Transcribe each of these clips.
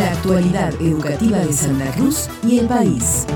la actualidad educativa de Santa Cruz y el país.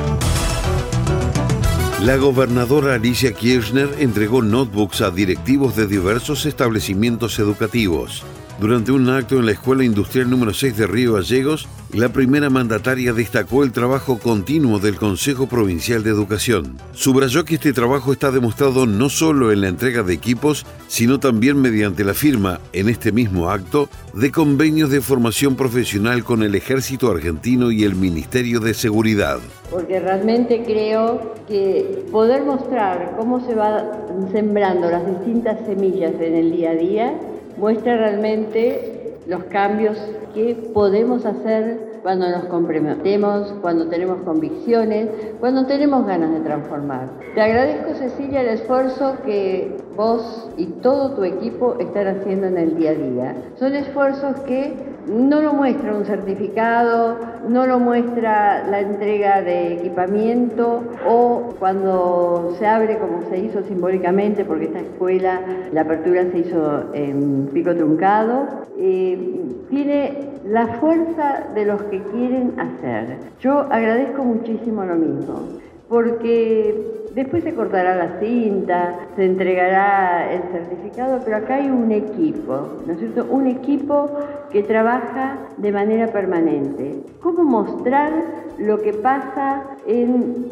La gobernadora Alicia Kirchner entregó notebooks a directivos de diversos establecimientos educativos. Durante un acto en la Escuela Industrial número 6 de Río Gallegos, la primera mandataria destacó el trabajo continuo del Consejo Provincial de Educación. Subrayó que este trabajo está demostrado no solo en la entrega de equipos, sino también mediante la firma, en este mismo acto, de convenios de formación profesional con el Ejército Argentino y el Ministerio de Seguridad. Porque realmente creo que poder mostrar cómo se van sembrando las distintas semillas en el día a día muestra realmente los cambios que podemos hacer cuando nos comprometemos, cuando tenemos convicciones, cuando tenemos ganas de transformar. Te agradezco, Cecilia, el esfuerzo que vos y todo tu equipo están haciendo en el día a día. Son esfuerzos que no lo muestra un certificado, no lo muestra la entrega de equipamiento o cuando se abre como se hizo simbólicamente, porque esta escuela, la apertura se hizo en pico truncado, eh, tiene la fuerza de los que quieren hacer. Yo agradezco muchísimo lo mismo, porque Después se cortará la cinta, se entregará el certificado, pero acá hay un equipo, ¿no es cierto? Un equipo que trabaja de manera permanente. ¿Cómo mostrar lo que pasa en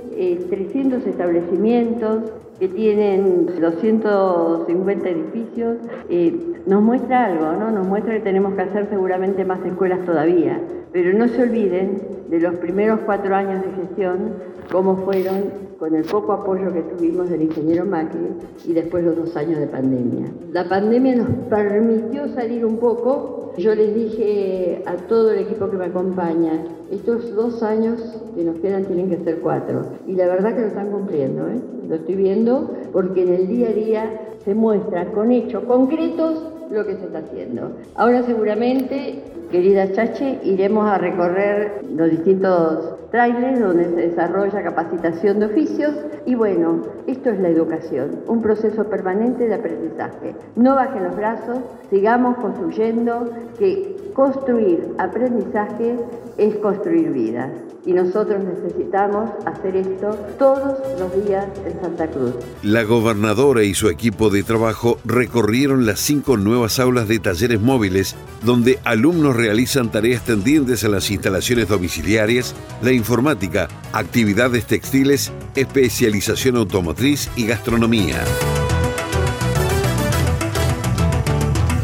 300 eh, establecimientos que tienen 250 edificios? Eh, nos muestra algo, ¿no? Nos muestra que tenemos que hacer seguramente más escuelas todavía. Pero no se olviden de los primeros cuatro años de gestión, cómo fueron con el poco apoyo que tuvimos del ingeniero Macri y después los dos años de pandemia. La pandemia nos permitió salir un poco. Yo les dije a todo el equipo que me acompaña, estos dos años que nos quedan tienen que ser cuatro. Y la verdad que lo están cumpliendo, ¿eh? lo estoy viendo porque en el día a día se muestra con hechos concretos lo que se está haciendo. Ahora seguramente, querida Chache, iremos a recorrer los distintos trailers donde se desarrolla capacitación de oficios y bueno, esto es la educación, un proceso permanente de aprendizaje. No bajen los brazos, sigamos construyendo que construir aprendizaje es construir vidas y nosotros necesitamos hacer esto todos los días en Santa Cruz. La gobernadora y su equipo de trabajo recorrieron las cinco nuevas aulas de talleres móviles donde alumnos realizan tareas tendientes a las instalaciones domiciliarias, la informática, actividades textiles, especialización automotriz y gastronomía.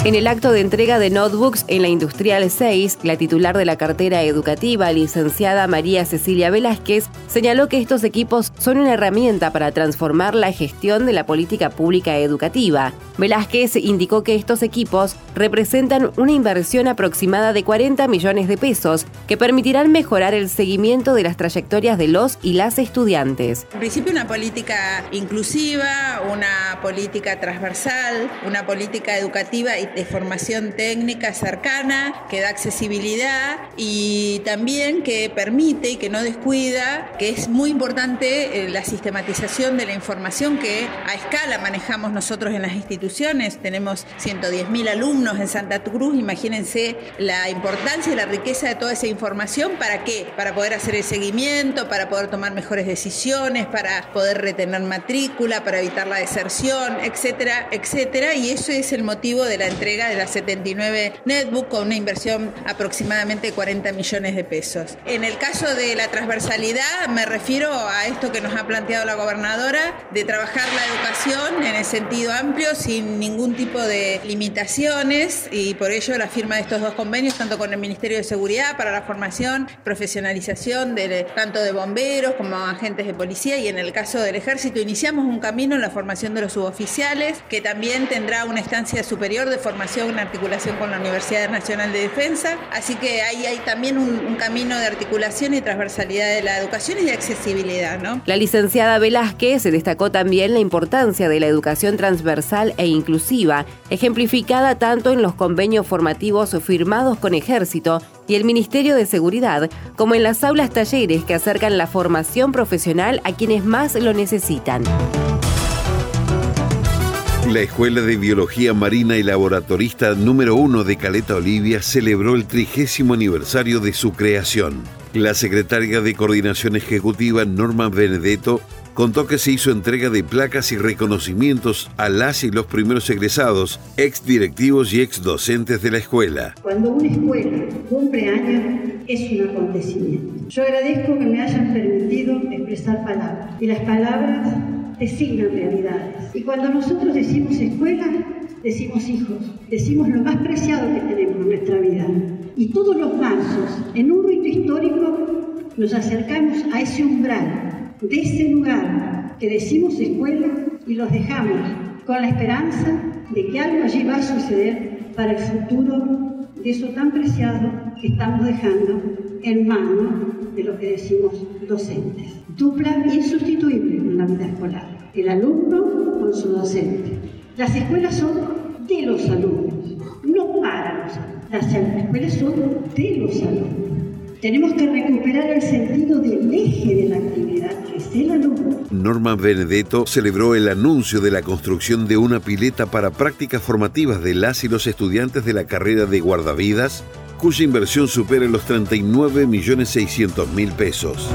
En el acto de entrega de notebooks en la Industrial 6, la titular de la cartera educativa, licenciada María Cecilia Velázquez, señaló que estos equipos son una herramienta para transformar la gestión de la política pública educativa. Velázquez indicó que estos equipos representan una inversión aproximada de 40 millones de pesos que permitirán mejorar el seguimiento de las trayectorias de los y las estudiantes. En principio una política inclusiva, una política transversal, una política educativa y de formación técnica cercana, que da accesibilidad y también que permite y que no descuida, que es muy importante eh, la sistematización de la información que a escala manejamos nosotros en las instituciones. Tenemos 110.000 alumnos en Santa Cruz, imagínense la importancia y la riqueza de toda esa información. ¿Para qué? Para poder hacer el seguimiento, para poder tomar mejores decisiones, para poder retener matrícula, para evitar la deserción, etcétera, etcétera. Y eso es el motivo de la entrega de las 79 netbook con una inversión aproximadamente de 40 millones de pesos. En el caso de la transversalidad, me refiero a esto que nos ha planteado la gobernadora, de trabajar la educación en el sentido amplio, sin ningún tipo de limitaciones, y por ello la firma de estos dos convenios, tanto con el Ministerio de Seguridad para la formación, profesionalización de, tanto de bomberos como agentes de policía, y en el caso del ejército iniciamos un camino en la formación de los suboficiales, que también tendrá una estancia superior de formación formación en articulación con la Universidad Nacional de Defensa. Así que ahí hay también un, camino de articulación y transversalidad de la educación y de accesibilidad. ¿no? La licenciada Velázquez destacó también la importancia de la educación transversal e inclusiva, ejemplificada tanto en los convenios formativos firmados con Ejército y el Ministerio de Seguridad, como en las aulas talleres que acercan la formación profesional a quienes más lo necesitan. La Escuela de Biología Marina y Laboratorista número uno de Caleta Olivia celebró el trigésimo aniversario de su creación. La secretaria de Coordinación Ejecutiva Norma Benedetto contó que se hizo entrega de placas y reconocimientos a las y los primeros egresados, ex directivos y ex docentes de la escuela. Cuando una escuela cumple años, es un acontecimiento. Yo agradezco que me hayan permitido expresar palabras. Y las palabras designan realidades. Y cuando nosotros decimos escuela, decimos hijos, decimos lo más preciado que tenemos en nuestra vida. Y todos los marchos, en un rito histórico, nos acercamos a ese umbral de ese lugar que decimos escuela y los dejamos con la esperanza de que algo allí va a suceder para el futuro de eso tan preciado que estamos dejando en manos de lo que decimos docentes. Dupla insustituible en la vida escolar. El alumno con su docente. Las escuelas son de los alumnos, no para los alumnos. Las escuelas son de los alumnos. Tenemos que recuperar el sentido del eje de la actividad, que es el alumno. Norma Benedetto celebró el anuncio de la construcción de una pileta para prácticas formativas de las y los estudiantes de la carrera de guardavidas, cuya inversión supera los 39.600.000 pesos.